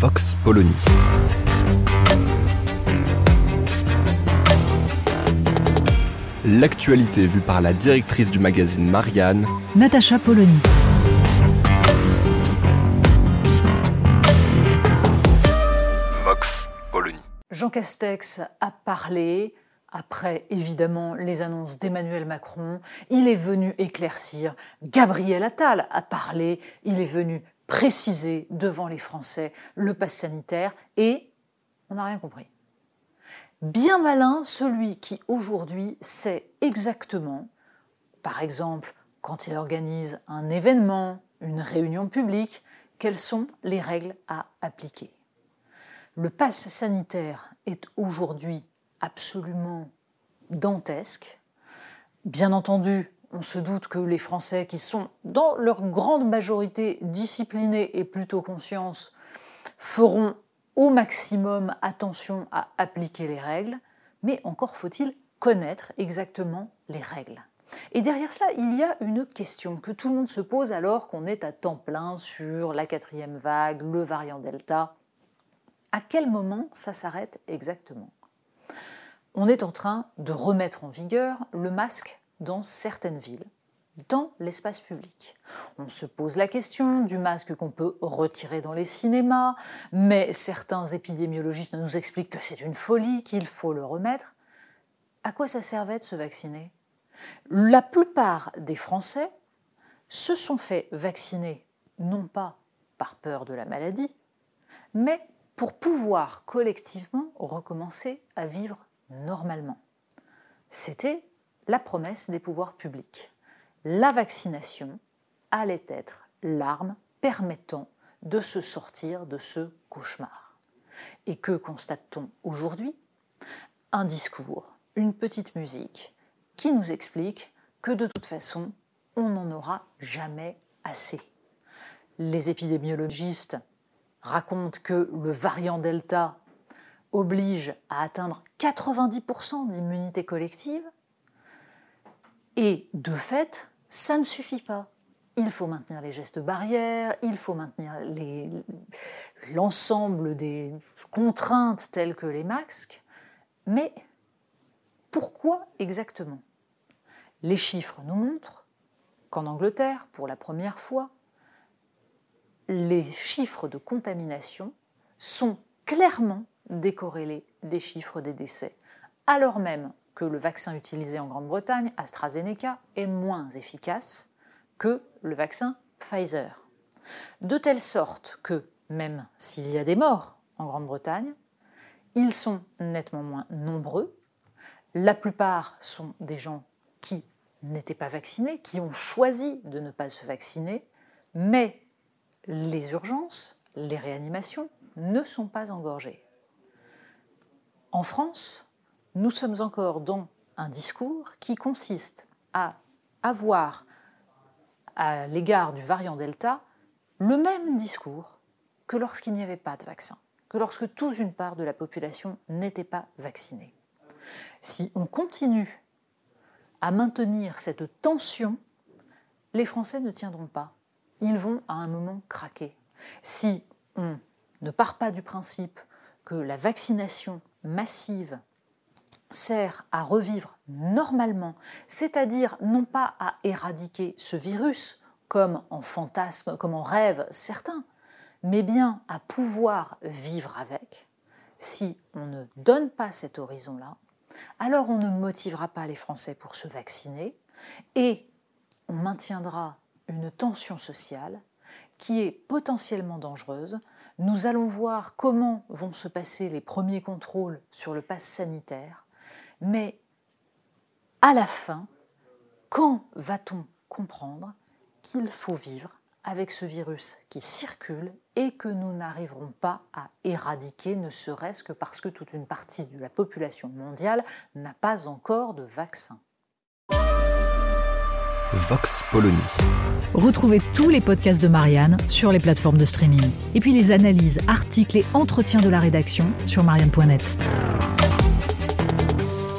Vox Polony. L'actualité vue par la directrice du magazine Marianne, Natacha Polony. Vox Polony. Jean Castex a parlé après évidemment les annonces d'Emmanuel Macron. Il est venu éclaircir. Gabriel Attal a parlé. Il est venu préciser devant les Français le pass sanitaire et on n'a rien compris. Bien malin celui qui aujourd'hui sait exactement, par exemple quand il organise un événement, une réunion publique, quelles sont les règles à appliquer. Le pass sanitaire est aujourd'hui absolument dantesque. Bien entendu, on se doute que les Français, qui sont dans leur grande majorité disciplinés et plutôt conscients, feront au maximum attention à appliquer les règles, mais encore faut-il connaître exactement les règles. Et derrière cela, il y a une question que tout le monde se pose alors qu'on est à temps plein sur la quatrième vague, le variant Delta. À quel moment ça s'arrête exactement? On est en train de remettre en vigueur le masque dans certaines villes, dans l'espace public. On se pose la question du masque qu'on peut retirer dans les cinémas, mais certains épidémiologistes nous expliquent que c'est une folie, qu'il faut le remettre. À quoi ça servait de se vacciner? La plupart des Français se sont fait vacciner non pas par peur de la maladie, mais pour pouvoir collectivement recommencer à vivre normalement. C'était la promesse des pouvoirs publics. La vaccination allait être l'arme permettant de se sortir de ce cauchemar. Et que constate-t-on aujourd'hui? Un discours, une petite musique qui nous explique que de toute façon, on n'en aura jamais assez. Les épidémiologistes racontent que le variant Delta oblige à atteindre 90% d'immunité collective. Et de fait, ça ne suffit pas. Il faut maintenir les gestes barrières, il faut maintenir l'ensemble des contraintes telles que les masques. Mais pourquoi exactement? Les chiffres nous montrent qu'en Angleterre, pour la première fois, les chiffres de contamination sont clairement décorrélés des chiffres des décès, alors même que le vaccin utilisé en Grande-Bretagne, AstraZeneca, est moins efficace que le vaccin Pfizer. De telle sorte que, même s'il y a des morts en Grande-Bretagne, ils sont nettement moins nombreux. La plupart sont des gens qui n'étaient pas vaccinés, qui ont choisi de ne pas se vacciner, mais les urgences, les réanimations ne sont pas engorgées. En France, nous sommes encore dans un discours qui consiste à avoir à l'égard du variant Delta le même discours que lorsqu'il n'y avait pas de vaccin, que lorsque toute une part de la population n'était pas vaccinée. Si on continue à maintenir cette tension, les Français ne tiendront pas. Ils vont à un moment craquer. Si on ne part pas du principe que la vaccination massive sert à revivre normalement, c'est-à-dire non pas à éradiquer ce virus comme en fantasme, comme en rêve certains, mais bien à pouvoir vivre avec, si on ne donne pas cet horizon-là, alors on ne motivera pas les Français pour se vacciner et on maintiendra une tension sociale qui est potentiellement dangereuse. Nous allons voir comment vont se passer les premiers contrôles sur le pass sanitaire, mais à la fin, quand va-t-on comprendre qu'il faut vivre avec ce virus qui circule et que nous n'arriverons pas à éradiquer, ne serait-ce que parce que toute une partie de la population mondiale n'a pas encore de vaccin? Vox Polony. Retrouvez tous les podcasts de Marianne sur les plateformes de streaming. Et puis les analyses, articles et entretiens de la rédaction sur marianne.net.